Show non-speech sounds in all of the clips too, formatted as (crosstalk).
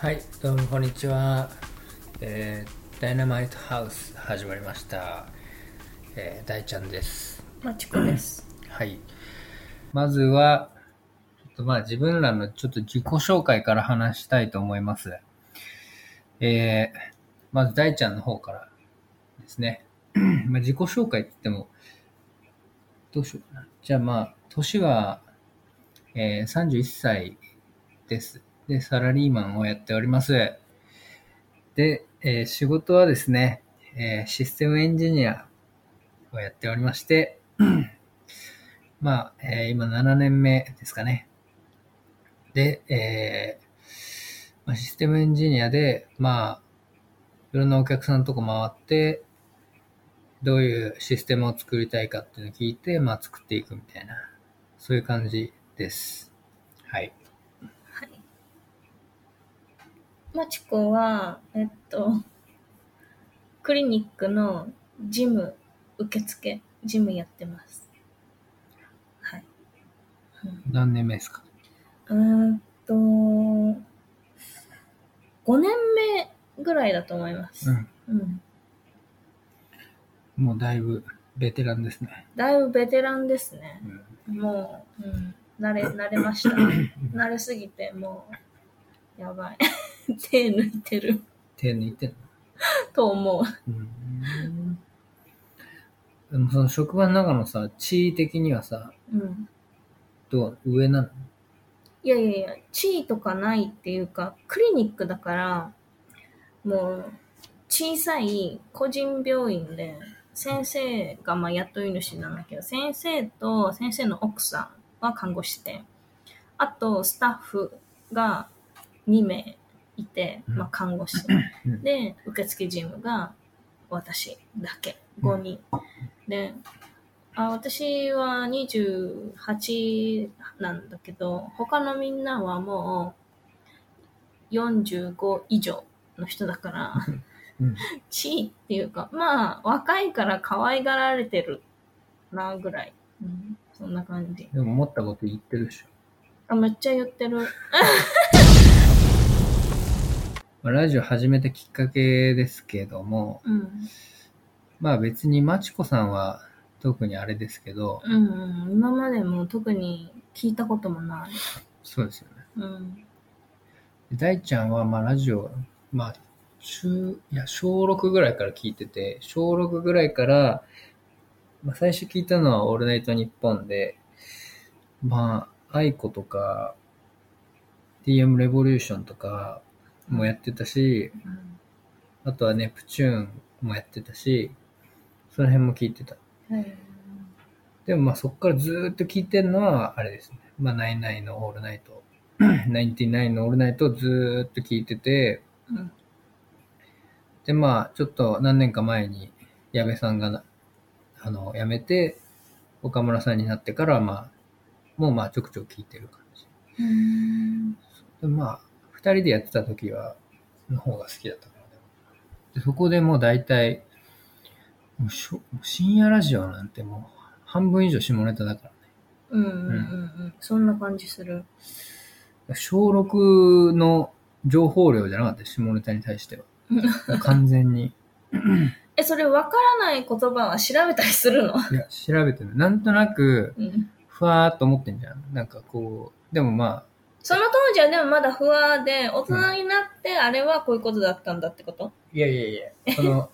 はい、どうもこんにちは。えー、ダイナマイトハウス始まりました。えー、大ちゃんです。まちこです。はい。まずは、ちょっとまあ自分らのちょっと自己紹介から話したいと思います。えー、まず大ちゃんの方からですね。まあ自己紹介って言っても、どうしようかな。じゃあまあ、年は、えー、31歳です。で、サラリーマンをやっております。で、えー仕事はですね、えーシステムエンジニアをやっておりまして、(clears throat) まあ、えー今7年目ですかね。で、えーまあ、システムエンジニアで、まあ、いろんなお客さんのとこ回って、どういうシステムを作りたいかっていうのを聞いて、まあ作っていくみたいな、そういう感じです。はい。はい。まちこは、えっと、クリニックのジム、受付、ジムやってます。はい。何年目ですか？うんと、5年目ぐらいだと思います。うん。うん。もうだいぶベテランですね。だいぶベテランですねう。ん。もう、うん、慣れ、慣れました。(laughs) 慣れすぎて、もう、やばい。(laughs) 手抜いてる手抜いてんの (laughs) と思う。うん。でもその職場の中のさ、地位的にはさ、うん。どう上なの？いやいやいや、地位とかないっていうか、クリニックだから、もう、小さい個人病院で、先生がまあ雇い主なんだけど、先生と先生の奥さんは看護師で、あとスタッフが2名いて、うんまあ看護師。うんで、受付事務が私だけ、5人。で、あ私は28なんだけど、他のみんなはもう45以上の人だから、うん。地位っていうか、まあ、若いから可愛がられてるな、ぐらい。うん、そんな感じ。でも思ったこと言ってるでしょ。あ、めっちゃ言ってる。まあ、ラジオ始めたきっかけですけども、うん。まあ別にまちこさんは特にあれですけど、うん、うん。今までも特に聞いたこともない。そうですよね。うん。大ちゃんはまあラジオ、まあ中、いや、小6ぐらいから聞いてて、小6ぐらいから、まあ最初聞いたのはオールナイトニッポンで、まあ、 aiko とか、TM レボリューションとかもやってたし、あとはネプチューンもやってたし、その辺も聞いてた。うん。でもまあそっからずーっと聞いてるのはあれですね。まあナイナイのオールナイト、(coughs) ナインティナインのオールナイトをずーっと聞いてて、うん。でまあちょっと何年か前に矢部さんがなあの辞めて岡村さんになってからまあもうまあちょくちょく聞いてる感じ。うん。でまあ二人でやってた時はの方が好きだったからね。でそこでもう大体もうしょ深夜ラジオなんてもう半分以上下ネタだからね。うんうんうんうん。そんな感じする。小6の情報量じゃなかった下ネタに対しては。(laughs) 完全に。(laughs) え、それ分からない言葉は調べたりするの？いや、調べてる。なんとなく、うん。ふわーっと思ってんじゃん。なんかこう、でもまその当時はでもまだ不安で、大人になってあれはこういうことだったんだってこと？あ、いやいやいや、(laughs) その、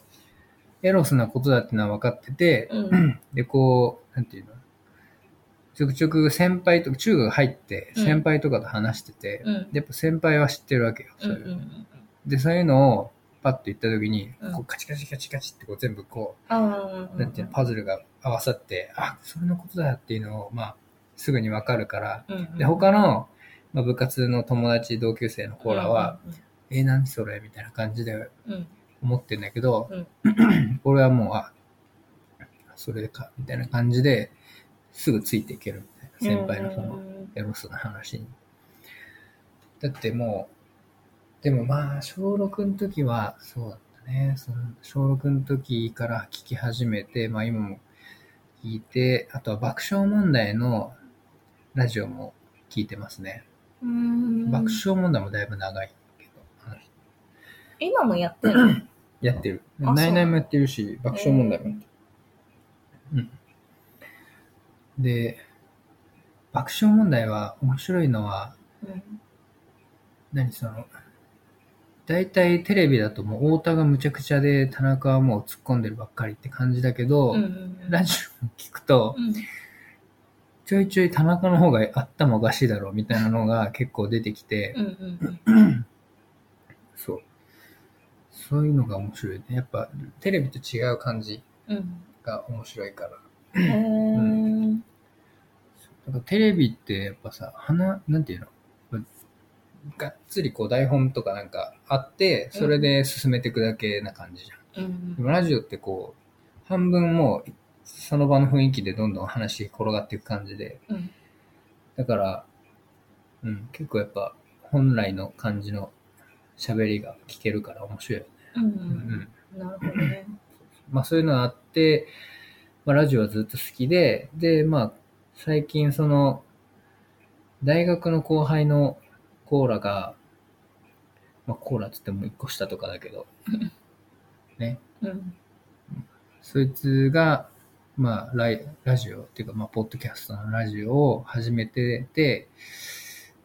エロスなことだってのは分かってて、うん。で、こう、なんていうの？ちょくちょく先輩とか、中学入って、うん先輩とかと話してて、うん。でやっぱ先輩は知ってるわけよ。うんうそういう。ん。で、そういうのを、パッと言った時に、うんこうカチカチカチカチってこう全部こう、ああ。なんていうの、パズルが合わさって、あ、それのことだっていうのを、まあ、すぐにわかるから、うん。で、他の、まあ、部活の友達、同級生のコーラは、、え、何それみたいな感じで。思ってんだけど、うん (clears throat) 俺はもう、あ、それか、みたいな感じで、すぐついていけるみたいな、先輩のその、エロスな話に。だってもう、でもまあ、小6の時は、そうだったね。その小6の時から聞き始めて、まあ今も聞いて、あとは爆笑問題のラジオも聞いてますね。爆笑問題もだいぶ長いけど、今もやってるやってる。あナイナイもやってるし、爆笑問題もやってる。うん。で、爆笑問題は面白いのは、うん。何その、大体テレビだともう太田がむちゃくちゃで田中はもう突っ込んでるばっかりって感じだけど、うんうんラジオを聞くと、うんちょいちょい田中の方が頭おかしいだろうみたいなのが結構出てきて、うんうんそう。そういうのが面白いね。やっぱテレビと違う感じうんが面白いから。うんへーだからテレビってやっぱさ、花、なんていうの？がっつりこう台本とかなんかあって、それで進めていくだけな感じじゃん。うんでもラジオってこう、半分もうその場の雰囲気でどんどん話転がっていく感じで、うん。だから、うん、結構やっぱ本来の感じの喋りが聞けるから面白いよね。うん。ううん。ん。なるほどね。(clears throat) まあそういうのがあって、まあラジオはずっと好きで、で、まあ最近その、大学の後輩のコーラが、まあコーラって言っても一個下とかだけど、ね、うん。そいつが、まあライラジオっていうか、まあポッドキャストのラジオを始めてて、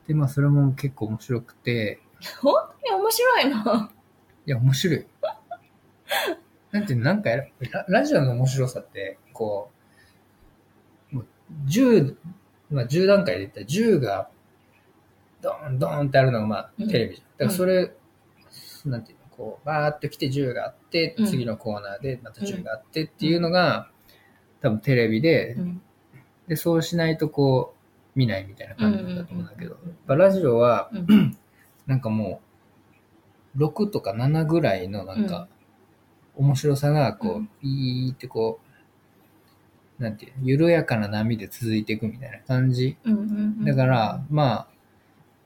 で、まあそれも結構面白くて、本当に面白いの？いや、面白い。なんていうの、なんかラ、ラジオの面白さって、こう、もう10、まあ10段階で言ったら10が、ドーンドーンってあるのが、まあうん。テレビじゃん。だからそれ、なんていうの、こう、バーっと来て10があってう、ん。次のコーナーでまた10があってっていうのが、多分テレビで、うん。で、そうしないとこう、見ないみたいな感じだと思うんだけど、やっぱラジオは、うん。なんかもう、6とか7ぐらいのなんか、面白さが、こう、うん。ピーってこう、なんていうの、緩やかな波で続いていくみたいな感じ。だから、まあ、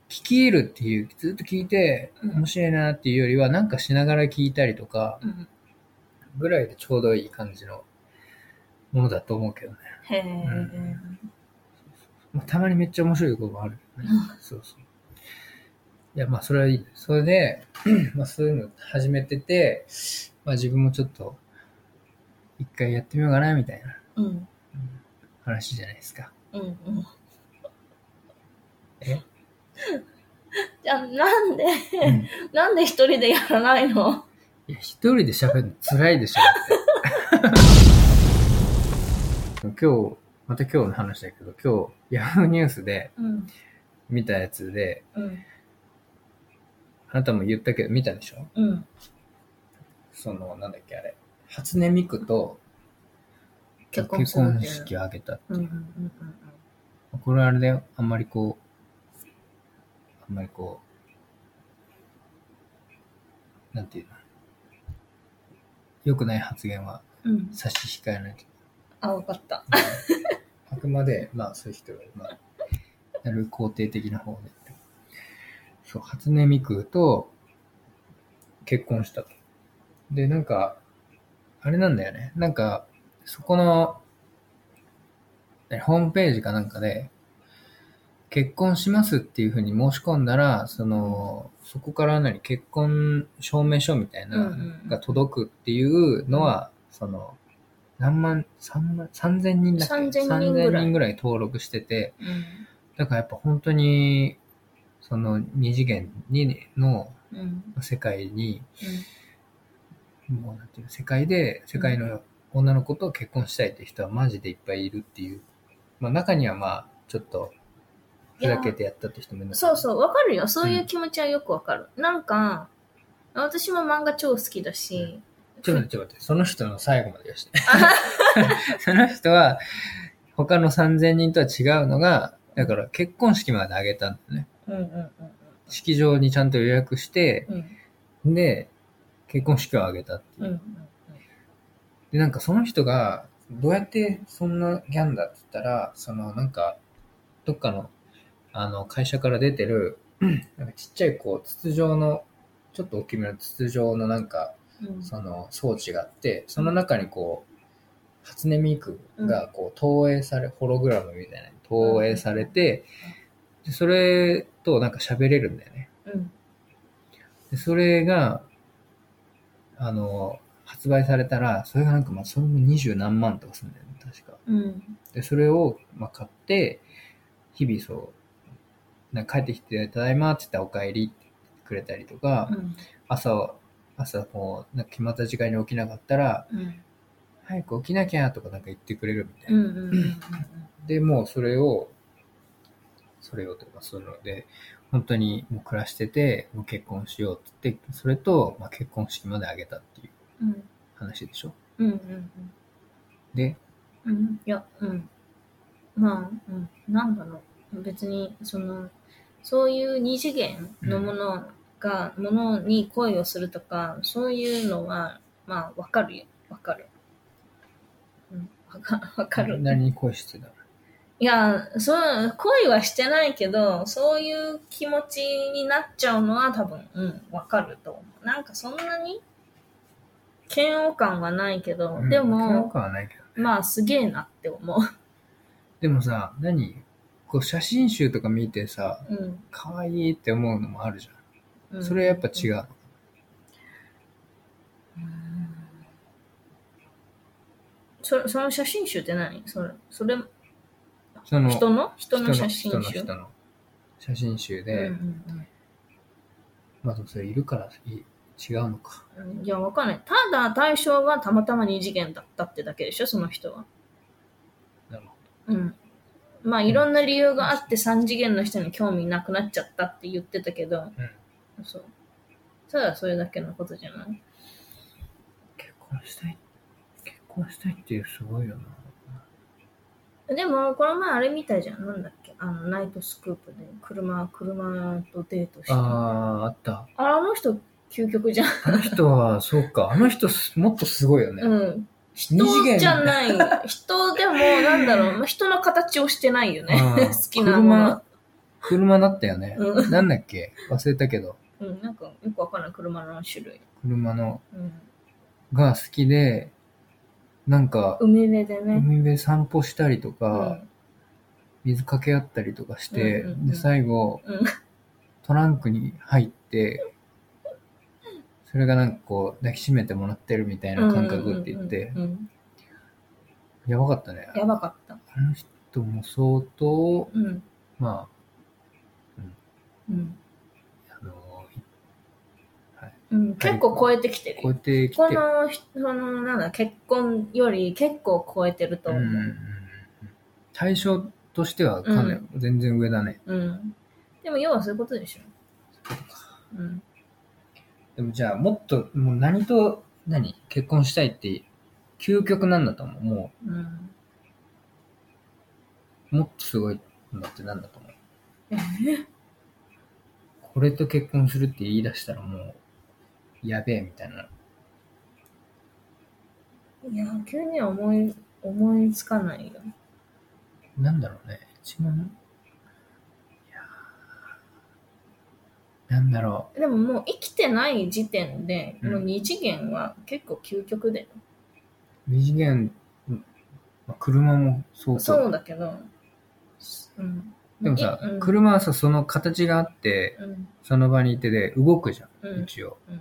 聞き入るっていう、ずっと聞いて、うん。面白いなっていうよりは、なんかしながら聞いたりとか、うん。ぐらいでちょうどいい感じのものだと思うけどね。へえまあ、たまにめっちゃ面白いこともあるよね。そうそう。いや、まあ、それはいい。それで、(clears throat) まあ、そういうの始めてて、まあ、自分もちょっと、一回やってみようかな、みたいなうん話じゃないですか。うんうんえ？(laughs) じゃあなんでうん (laughs) なんで一人でやらないの？いや、一人で喋るの辛いでしょ、だって。今日、また今日の話だけど、今日、ヤフーニュースでうん見たやつで、うんあなたも言ったけど見たでしょ？うんその、なんだっけ、あれ。初音ミクと結婚式を挙げたってうんういう。んうんこれあれだよ。あんまりこう、あんまりこう、なんていうの？良くない発言は差し控えないと。あわかったあくまで、まあそういう人が、まあ、なる肯定的な方で。そう、初音ミクと結婚したと。で、なんか、あれなんだよね。なんか、そこの、えホームページかなんかで、結婚しますっていうふうに申し込んだら、その、そこから何、結婚証明書みたいなうんうんが届くっていうのは、その、何万、三万、三千人だっけ？3000人ぐらい。3000人ぐらい登録してて、うん。だからやっぱ本当に、その二次元にのうん。世界に、もうなんていうの、世界で、世界の女の子と結婚したいって人はマジでいっぱいいるっていう。まあ中にはまあ、ちょっと、ふざけてやったって人もいるのそうそうわかるよ。そういう気持ちはよくわかる。なんか私も漫画超好きだしちょっと待って、ちょっと待って、その人の最後までして。(laughs) その人は、他の3000人とは違うのが、だから結婚式まであげたんだよね。うんうん式場にちゃんと予約して、うん。で、結婚式をあげたっていう。うんうんで、なんかその人が、どうやってそんなギャンだって言ったら、そのなんか、どっかの、あの、会社から出てる、(clears throat) なんかちっちゃいこう、筒状の、ちょっと大きめの筒状のなんか、うんその装置があって、その中にこう、初音ミクがこう投影され、ホログラムみたいな投影されて、でそれとなんか喋れるんだよね。うん。で、それが、あの、発売されたら、それがなんかまあ、それも二十何万とかするんだよね、確か。うん。で、それを、まあ、買って、日々そう、なんか帰ってきて、ただいまって言ったらお帰りって言ってくれたりとか、うん。朝、朝こう、なんか決まった時間に起きなかったら、うん。早く起きなきゃとかなんか言ってくれるみたいな。うん。うん。うん。で、もうそれを、それをとか、そので、本当にもう暮らしてて、もう結婚しようって言って、それと、まあ、結婚式まであげたっていううん。話でしょ。うん。うん。で、うん。いや、うん。まあ、うん。なんだろう。別に、その、そういう二次元のものが、ものに恋をするとか、そういうのは、まあ、わかるよ。わかる。うん。わかわかる。何に恋してたの？いや、そう、恋はしてないけど、そういう気持ちになっちゃうのは多分、うん、わかると思う。なんかそんなに嫌悪感はないけど、でうん嫌悪も、感はないけど。まあすげえなって思う。でもさ、何？こう写真集とか見てさ、うん。可愛いって思うのもあるじゃ。うんんそれやっぱ違う。の。そその写真集って何？それ、それ、その人の？人の写真集？人の写真集で、うんうんまあそれいるからいい違うのか。うんいや、わかんない。ただ対象がたまたま二次元だったってだけでしょ、その人は。なるほうん。まあ、いろんな理由があって三次元の人に興味なくなっちゃったって言ってたけど、そう。ただそれだけのことじゃない結婚したい。結婚したいっていうすごいよな。でも、この前あれみたいじゃん。なんだっけ？あの、ナイトスクープで車、車とデートして。あああ、あった。あの人、究極じゃん。あの人は、そうか。あの人す、もっとすごいよね。うん。人じゃない。人でも、なんだろう、まあ人の形をしてないよね。うん (laughs) 好きなもの。車だったよね。うんなんだっけ？忘れたけど。うん、なんか、よくわかんない車の種類。車の、うん。が好きで、なんか、海辺でね。海辺散歩したりとうか、ん。水かけ合ったりとかして、うんうんうんで、最後、うん。トランクに入って、それがなんかこう、抱きしめてもらってるみたいな感覚って言ってうん、うんうんやばかったね。やばかった。あの人も相当、うん。まうん。あ、あの、うん、結構超えてきてる超えてきて、の人、その、なんだ、結婚より結構超えてると思う。うんうんうん対象としてはかなり全然上だね。うん。でも、要はそういうことでしょ。うん。でもじゃあ、もっと、もう何と、何？結婚したいって、究極なんだと思う。もうん。う、もっとすごいのってなんだと思う。これと結婚するって言い出したらもう、やべえみたいな。いや、急には思い、思いつかないよ。なんだろうね。一番、いやーなんだろでももう生きてない時点で、うんもう二次元は結構究極だよ。う。二次元、まあ車もそうか。そうだけど、うん。でもさ、うん、車はさ、その形があって、うん。その場にいてで動くじゃん、うん一応。で、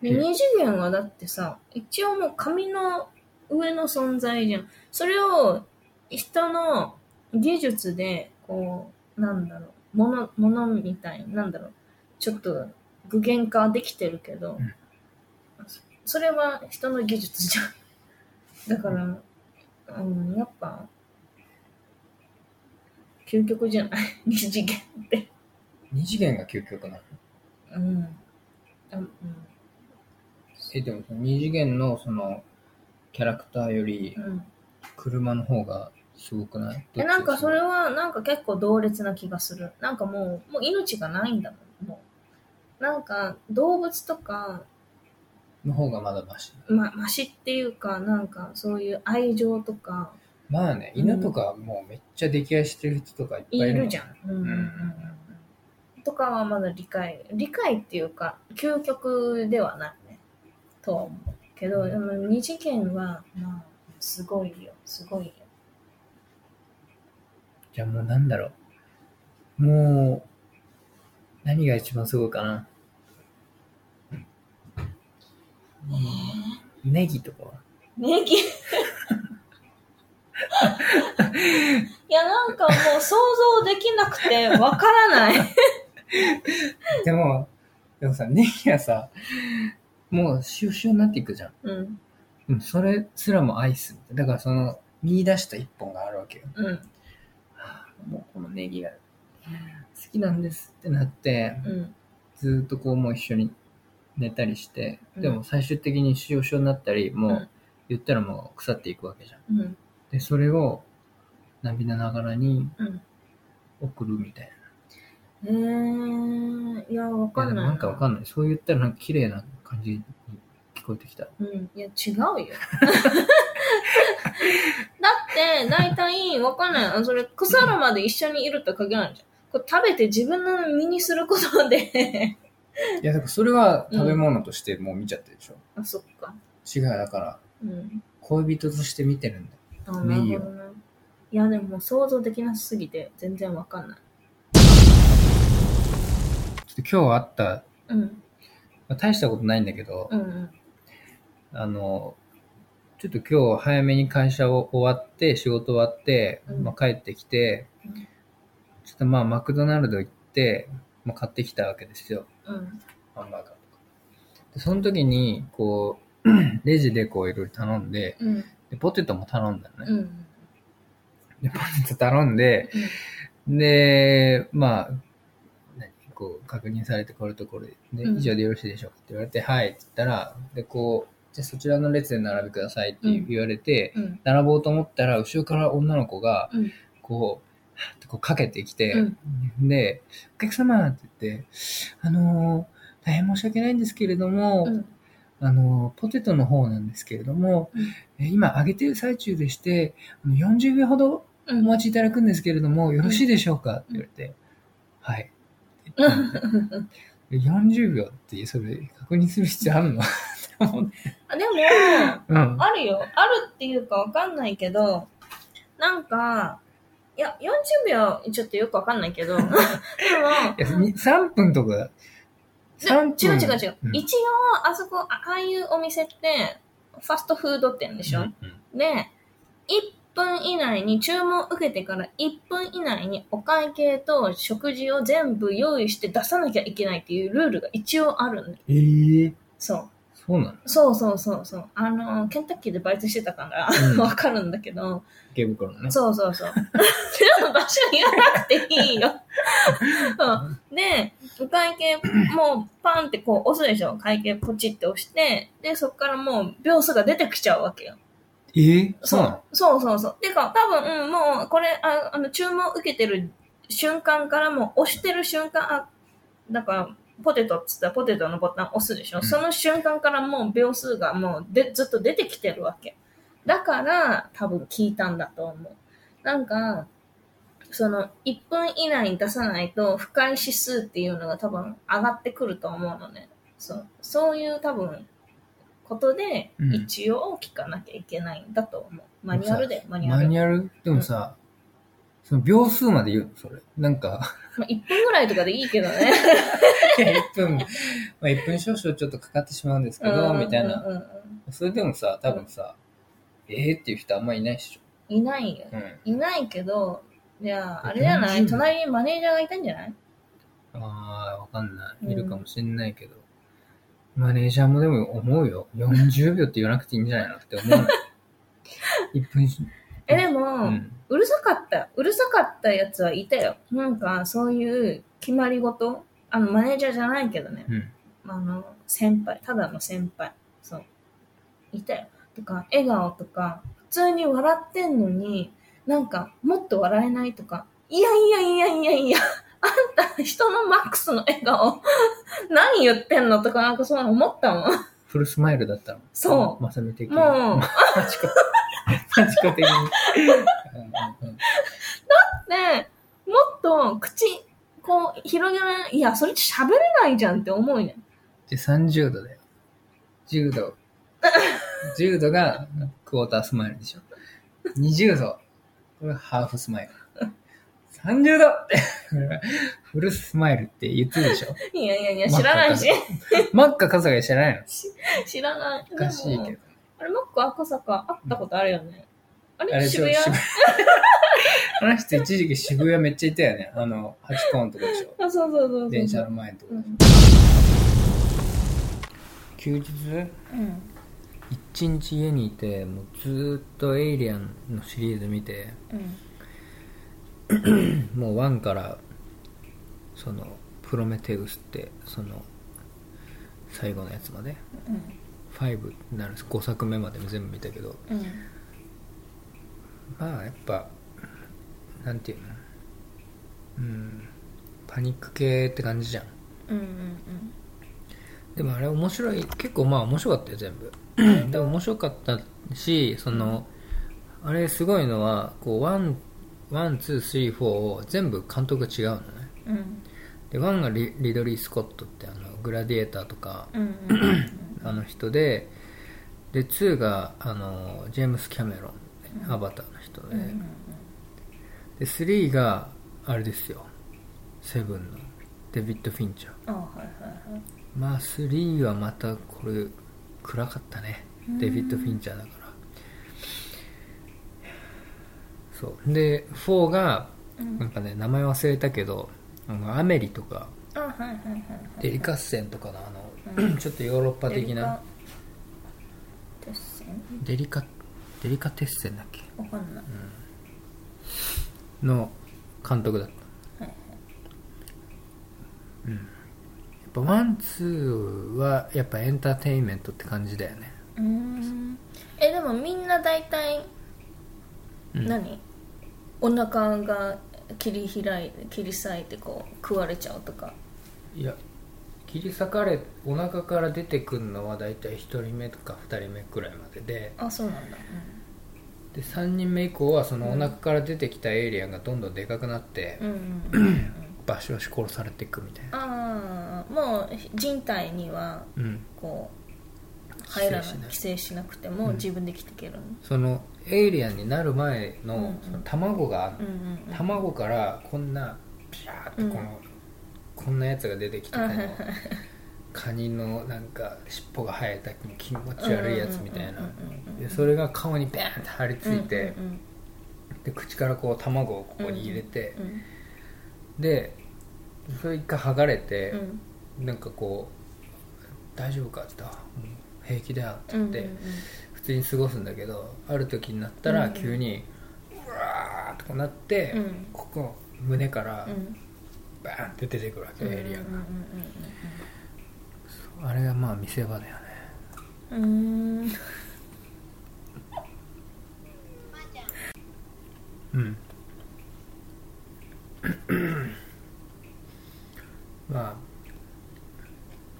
二次元はだってさ、一応もう紙の上の存在じゃん。それを人の技術で、こう、なんだろう、もの、ものみたい、なんだろう、ちょっと具現化できてるけど、うんそれは人の技術じゃん。(laughs) だから、うん、やっぱ、究極じゃない (laughs) 二次元って。二次元が究極なの？うん。あうんえ、でもその二次元のその、キャラクターよりうん車の方がすごくない？え、なんかそれは、は、なんか結構同列な気がする。なんかもう、もう命がないんだもん、もう。なんか、動物とか、の方がまだマシ。ま、マシっていうか、なんか、そういう愛情とか、まあね、うん犬とかもうめっちゃ溺愛してる人とかいっぱいいるいるじゃん。うんうんうんうん。とかはまだ理解、理解っていうか、究極ではないね。とは思う。けど、でも二次元は、まあ、すごいよ、すごいよ。じゃあもうなんだろう。もう、何が一番すごいかな。ネギとかは？ネギ？(laughs) いや、なんかもう想像できなくてわからない。(laughs) でも、でもさ、ネギはさ、もうシュシュになっていくじゃん。うん。うん、それすらもアイス。だからその、見出した一本があるわけよ。うん。はあもうこのネギが好きなんですってなって、うん。ずーっとこうもう一緒に寝たりして、うんでも最終的に塩塩になったり、もううん言ったらもう腐っていくわけじゃん。うん。で、それを涙ながらにうん。送るみたいえー、いや、わな。かんない。でもなんかわかんない。そう言ったらなんか綺麗な感じに聞こえてきた。うん。いや、違うよ。だって、大体、わかんない。あそれ、腐るまで一緒にいると限らないじゃん。これ食べて自分の身にすることで、いや、だからそれは食べ物としてもう見ちゃってるでしょ。あ、そっか。違う、だからうん。恋人として見てるんだよ。あ、なるネギを。いや、でも想像できなさすぎて、全然わかんない。ちょっと今日あった、うん。まあ大したことないんだけど、うんうん。あの、ちょっと今日早めに会社を終わって、仕事終わって、うんまあ、帰ってきてうん、ちょっとまあマクドナルド行って、まあ、買ってきたわけですよ。うん。ハンバーガーとか。でその時に、こう、(clears throat) レジでこういろいろ頼んでうん。で、ポテトも頼んだのね。うん。で、ポテト頼んで、で、まあ、何こう、確認されて、これとこれで、うん以上でよろしいでしょうかって言われて、はいって言ったら、で、こう、じゃあそちらの列で並べくださいって言われて、うん。並ぼうと思ったら、後ろから女の子が、うん。こう、こうかけてきて、うんで、お客様って言って、あのー大変申し訳ないんですけれども、うん。あのーポテトの方なんですけれども、うんえ今揚げてる最中でして、あの40秒ほどうん。お待ちいただくんですけれども、よろしいでしょうかって言われて、はい。って言ったんで40秒ってそれ確認する必要あるの？あでも、うん。あるよ。あるっていうかわかんないけど、なんか、いや、40秒、ちょっとよくわかんないけど、(laughs) でも、いやに3分とか、で3分。違う違う違う。ん一応、あそこ、あああいうお店って、ファストフード店でしょ、うんうんで、1分以内に、注文受けてから1分以内にお会計と食事を全部用意して出さなきゃいけないっていうルールが一応あるんだよ。えー、そう。そうなの？そうそうそうそう。あの、ケンタッキーでバイトしてたからう、ん (laughs) わかるんだけど、池袋のね。そうそうそう。(laughs) でも場所言わなくていいよ。(laughs) そうで、お会計、もうパンってこう押すでしょ。会計ポチって押して、で、そっからもう秒数が出てきちゃうわけよ。えー、そうそうそうそう。てか、多分、うん、もう、これ、ああの、注文受けてる瞬間からもう押してる瞬間、あ、だから、ポテトっつったらポテトのボタン押すでしょ、うんその瞬間からもう秒数がもうでずっと出てきてるわけ。だから、多分聞いたんだと思う。なんか、その、1分以内に出さないと、不快指数っていうのが多分上がってくると思うのね。そう。そういう多分、ことでう、ん一応聞かなきゃいけないんだと思う。マニュアルで、マニュアル。マニュアル？でもさ、その秒数まで言うのそれ。なんか、まあ、1分ぐらいとかでいいけどね。(laughs) 1分、まあ、1分少々ちょっとかかってしまうんですけど、みたいな。うんうんうんそれでもさ、多分さ、えーっていう人あんまいないっしいないよょ。。うん。いないけど、じゃあ、あれじゃない？40隣にマネージャーがいたんじゃない？ああ、わかんない。うんいるかもしんないけど。マネージャーもでも思うよ。40秒って言わなくていいんじゃないのって思うの。(laughs) 1分し、え、でも、う。うんるさかった。うるさかったやつはいたよ。なんか、そういう決まり事あの、マネージャーじゃないけどね。うん。あの、先輩。ただの先輩。そう。いたよ。とか、笑顔とか、普通に笑ってんのに、なんか、もっと笑えないとか、いやいやいやいやいや、あんた人のマックスの笑顔、(laughs) 何言ってんのとか、なんかそう思ったもん。フルスマイルだったの。そうまさみ的に。もうマチコ。マチコ的に。うんうんうんで、もっと口、こう、広げない、いや、それ喋れないじゃんって思うねん。で、30度だよ。10度。10度がクォータースマイルでしょ。20度。これがハーフスマイル。30度って (laughs) フルスマイルって言ってるでしょ？いやいやいや、知らないし。マッカ笠が知らないの？(laughs) 知らない。おかしいけど。あれ、マック赤坂会ったことあるよね。あれあれ渋谷？(laughs) あの人一時期渋谷めっちゃいたよね。あの、ハチ公のとこでしょ？あ、そうそうそうそう。電車の前のとこう。ん。休日？うん。一日家にいて、もうずーっとエイリアンのシリーズ見て、うん。もう1から、その、プロメテウスって、その、最後のやつまで、5になるんです。5作目まで全部見たけど、うん。まあやっぱなんていうのうんパニック系って感じじゃんうん。うん。でもあれ面白い結構まあ面白かったよ全部でも面白かったしそのあれすごいのはこう one one two three four を全部監督が違うのねうん。うん。で one がリリドリー・スコットってあのグラディエーターとかうん。うん。あの人でで2があのジェームス・キャメロンアバターの人で、うん。で3があれですよセブンのデビッド・フィンチャーあ、はいはいはい。まあ3はまたこれ暗かったねデビッド・フィンチャーだからそう。で4がうん。なんかね名前忘れたけどあのアメリとかあ、はいはいはいはい。デリカッセンとかのあの、(clears throat) ちょっとヨーロッパ的な。デリカテッセン？デリカデリカテッセンだっけ？わかんない。の監督だった、はい。うん、やっぱワンツーはやっぱエンターテインメントって感じだよね。うーん。え、でもみんな大体、うん。何？お腹が切り開いて、切り裂いてこう、食われちゃうとか。いや切り裂かれお腹から出てくるのは大体1人目とか2人目くらいまでで。あ、そうなんだ。で3人目以降はそのお腹から出てきたエイリアンがどんどんでかくなって、うん。うん。うん。うん。バシバシ殺されていくみたいな。ああ、もう人体には、うん。こう、入らない寄生しなくてもうん。自分で生きていけるの？そのエイリアンになる前の,、その卵が卵からこんなピャーってこの、こんなやつが出てきてこのカニのなんか尻尾が生えた気持ち悪いやつみたいな。でそれが顔にバーンって張り付いて、で口からこう卵をここに入れて、うんでそれ一回剥がれてう、ん。なんかこう「大丈夫か?」って言ったらうん「平気だよ」って言って、通に過ごすんだけどある時になったら急にうわーってこうなって、うん。ここ胸からうん。バーンって出てくるわけ、うんエイリアンが、うんあれがまあ見せ場だよね。うん。うん。(coughs) まあ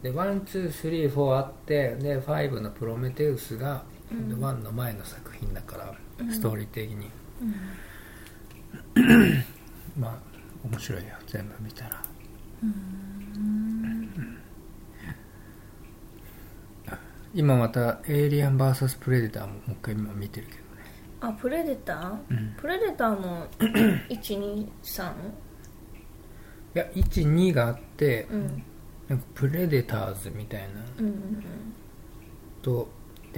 で one two three four あってで five のプロメテウスが、うん。 one の前の作品だから、うん。ストーリー的に。(coughs) まあ面白いよ全部見たら。今また「エイリアン VS プレデター」ももう一回今見てるけどね。あプレデター？うん。プレデターも123 (coughs) いや12があって、うん。なんかプレデターズみたいな。うんうん。と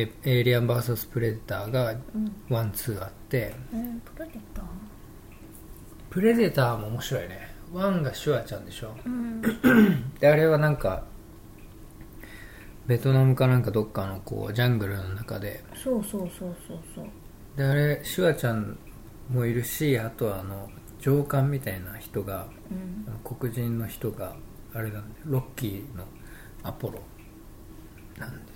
でエイリアン VS プレデターがうん。ワンツーあって。うんえプレデター？プレデターも面白いね。ワンがシュワちゃんでしょ。うん。(clears throat) であれはなんかベトナムかなんかどっかのこうジャングルの中で。そうそうそうそうそう。であれシュワちゃんもいるしあとはあの上官みたいな人がうん。黒人の人があれなんだよ。ロッキーのアポロなん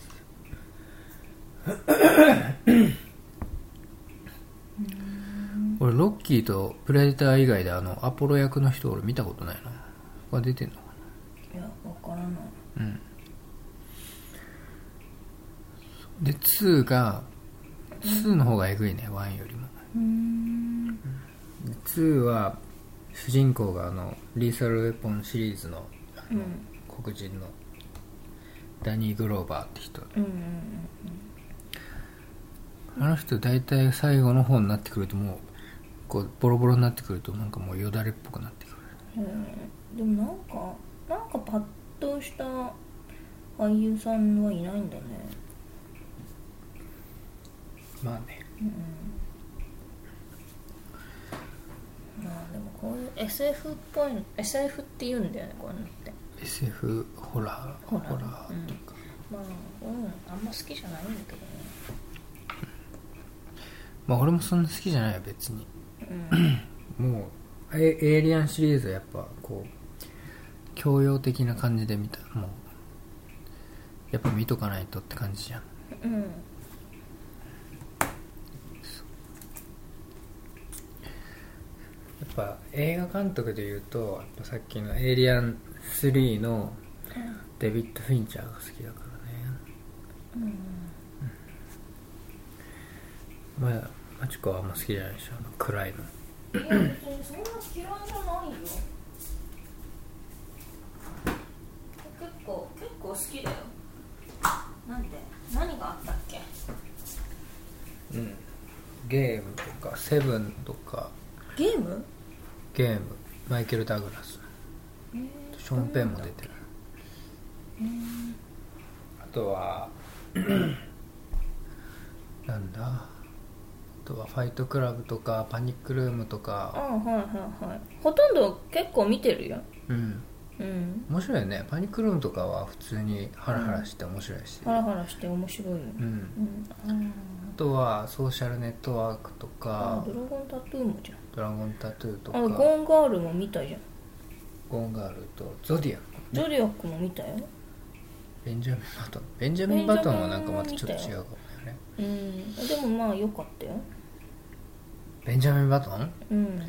(coughs) 俺ロッキーとプレデター以外であのアポロ役の人俺見たことないな。これ出てんのかいやわからない。なうん。で2が2の方がえぐいね1よりも。うん。2は主人公があのリーサルウェポンシリーズのあの、うん。黒人のダニー・グローバーって人。うんうんうんあの人大体最後の方になってくるともう構ボロボロになってくるとなんかもうよだれっぽくなってくる。うんでもなんかなんかパッとした俳優さんはいないんだね。まあね。まあでもこういう SF っぽいの SF って言うんだよねこういうのって。SF ホラー。ホラー。ホラーとか、まあこういうのあんま好きじゃないんだけどねまあ俺もそんな好きじゃないよ別に。うん。もうエエイリアンシリーズはやっぱこう教養的な感じで見た。もうやっぱ見とかないとって感じじゃん。うん。やっぱ映画監督でいうとやっぱさっきの「エイリアン3」のデビッド・フィンチャーが好きだからねまあマチコはあんま好きじゃないでしょ。暗いの。そんな嫌いじゃないよ。結構結構好きだよ。なんで何があったっけ？うん。ゲームとかセブンとか。ゲーム？ゲーム。マイケル・ダグラス。ショーン・ペンも出てる。あとは (clears throat) なんだ？あとはファイトクラブとかパニックルームとあかはいはいはい。ほとんど結構見てるよ。うん。うん。面白いよね。パニックルームとかは普通にハラハラして面白いし、ハラハラして面白いようん。うん。あとはソーシャルネットワークとあかドラゴンタトゥーもじゃん。ドラゴンタトゥーとか。あゴーンガールも見たじゃん。ゴーンガールとゾディアック。ゾディアックも見たよ。ベンジャミン・バトン。ベンジャミン・バトンはなんかまたちょっと違うかもよね。うん。でもまあ良かったよベンジャミン・バトン？うん。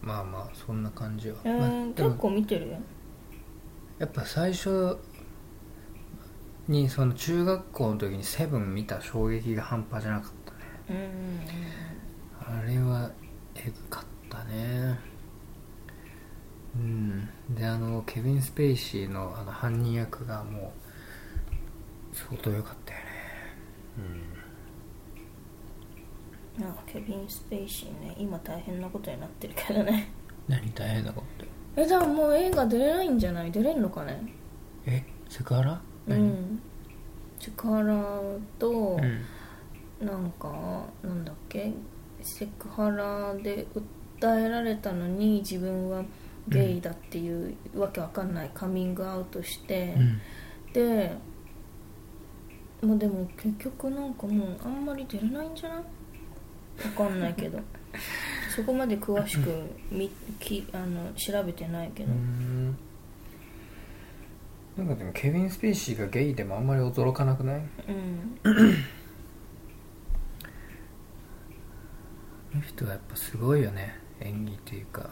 まあまあそんな感じは、えまあ結構見てるよ。やっぱ最初にその中学校の時にセブン見た衝撃が半端じゃなかったね。うん。あれはエグかったね。うん。であのケビン・スペイシーのあの犯人役がもう相当良かったよねなんかケビン・スペイシーね今大変なことになってるけどね。(laughs) 何大変なことえでももう映画出れないんじゃない？出れんのかね？えセクハラ？うん。力と、うん。なんかなんだっけ？セクハラで訴えられたのに自分はゲイだっていう、わけわかんないカミングアウトして、うん。でまあでも結局なんかもうあんまり出れないんじゃない？わかんないけど。(laughs) そこまで詳しくみきあの調べてないけど、うん。なんかでもケビン・スペイシーがゲイでもあんまり驚かなくない？うん。この人はやっぱすごいよね。演技っていうか。やっ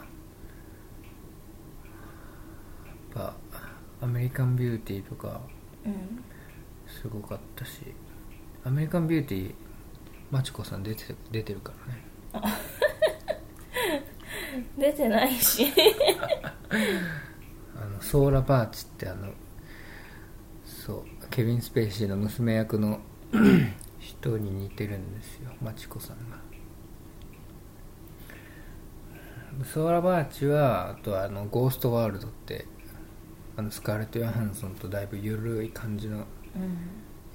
ぱアメリカンビューティーとか。うんすごかったしアメリカンビューティーマチコさん出て出てるからね。(laughs) 出てないし。(laughs) あのソーラ・バーチってあのそうケビン・スペイシーの娘役の (clears throat) 人に似てるんですよマチコさんが。ソーラ・バーチはあとはあのゴーストワールドってあのスカーレット・ヨハンソンとだいぶ緩い感じのうん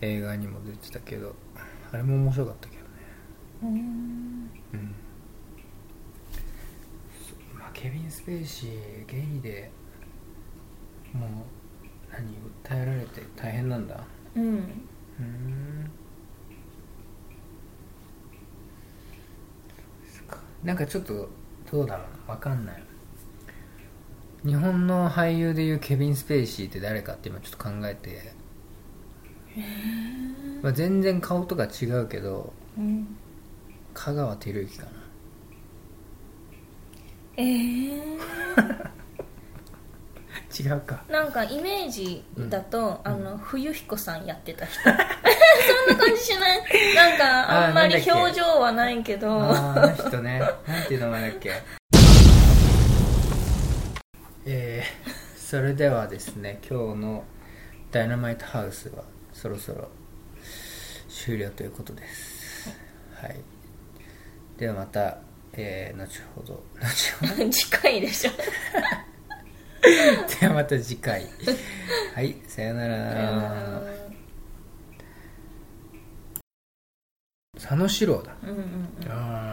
映画にも出てたけどあれも面白かったけどね。うん。うん。まあケビン・スペイシーゲイでもう何訴えられて大変なんだ。うん。うん。なんかちょっとどうだろう。な分かんない。日本の俳優でいうケビン・スペイシーって誰かって今ちょっと考えて、まあ、全然顔とか違うけどうん香川照之かな。えー、(laughs) 違うか。なんかイメージだと、うん。あの冬彦さんやってた人。(laughs) そんな感じしない。なんかあんまり表情はないけど。あーあの人ね。なんていう名前だっけ？えー、それではですね今日の「ダイナマイトハウス」はそろそろ終了ということです。はい。ではまた、えー、後ほど。後ほど？近いでしょ。(laughs) ではまた次回。はいさよなら。佐野史郎だ。うんうんうん。ああ